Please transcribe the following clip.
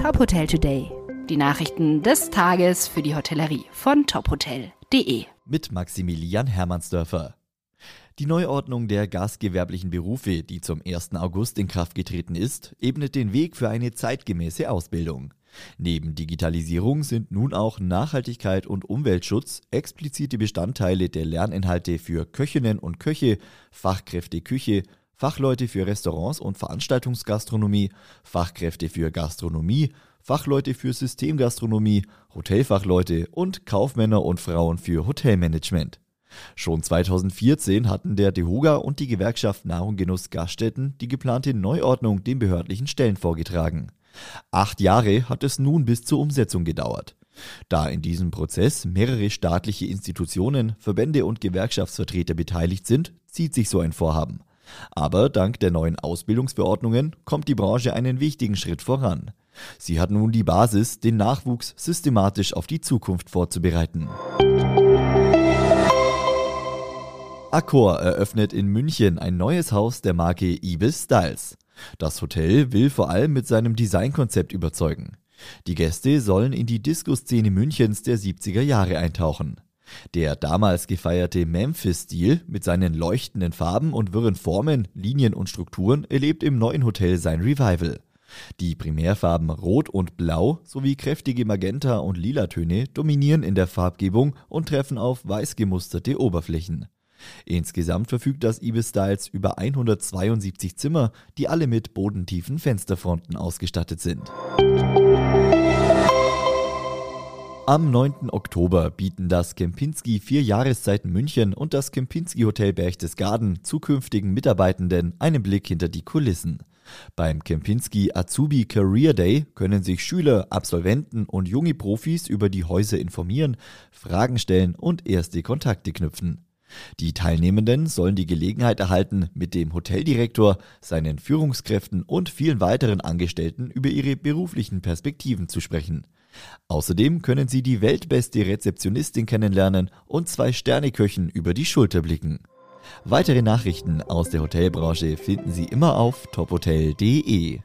Top Hotel Today. Die Nachrichten des Tages für die Hotellerie von tophotel.de. Mit Maximilian Hermannsdörfer. Die Neuordnung der gastgewerblichen Berufe, die zum 1. August in Kraft getreten ist, ebnet den Weg für eine zeitgemäße Ausbildung. Neben Digitalisierung sind nun auch Nachhaltigkeit und Umweltschutz explizite Bestandteile der Lerninhalte für Köchinnen und Köche, Fachkräfte Küche, Fachleute für Restaurants und Veranstaltungsgastronomie, Fachkräfte für Gastronomie, Fachleute für Systemgastronomie, Hotelfachleute und Kaufmänner und Frauen für Hotelmanagement. Schon 2014 hatten der DEHOGA und die Gewerkschaft Nahrung Genuss Gaststätten die geplante Neuordnung den behördlichen Stellen vorgetragen. Acht Jahre hat es nun bis zur Umsetzung gedauert. Da in diesem Prozess mehrere staatliche Institutionen, Verbände und Gewerkschaftsvertreter beteiligt sind, zieht sich so ein Vorhaben. Aber dank der neuen Ausbildungsverordnungen kommt die Branche einen wichtigen Schritt voran. Sie hat nun die Basis, den Nachwuchs systematisch auf die Zukunft vorzubereiten. Accor eröffnet in München ein neues Haus der Marke Ibis Styles. Das Hotel will vor allem mit seinem Designkonzept überzeugen. Die Gäste sollen in die Disco-Szene Münchens der 70er Jahre eintauchen. Der damals gefeierte Memphis-Stil mit seinen leuchtenden Farben und wirren Formen, Linien und Strukturen erlebt im neuen Hotel sein Revival. Die Primärfarben Rot und Blau sowie kräftige Magenta- und Lilatöne dominieren in der Farbgebung und treffen auf weiß gemusterte Oberflächen. Insgesamt verfügt das Ibis Styles über 172 Zimmer, die alle mit bodentiefen Fensterfronten ausgestattet sind. Am 9. Oktober bieten das Kempinski Vier Jahreszeiten München und das Kempinski Hotel Berchtesgaden zukünftigen Mitarbeitenden einen Blick hinter die Kulissen. Beim Kempinski Azubi Career Day können sich Schüler, Absolventen und junge Profis über die Häuser informieren, Fragen stellen und erste Kontakte knüpfen. Die Teilnehmenden sollen die Gelegenheit erhalten, mit dem Hoteldirektor, seinen Führungskräften und vielen weiteren Angestellten über ihre beruflichen Perspektiven zu sprechen. Außerdem können sie die weltbeste Rezeptionistin kennenlernen und zwei Sterneköchen über die Schulter blicken. Weitere Nachrichten aus der Hotelbranche finden Sie immer auf tophotel.de.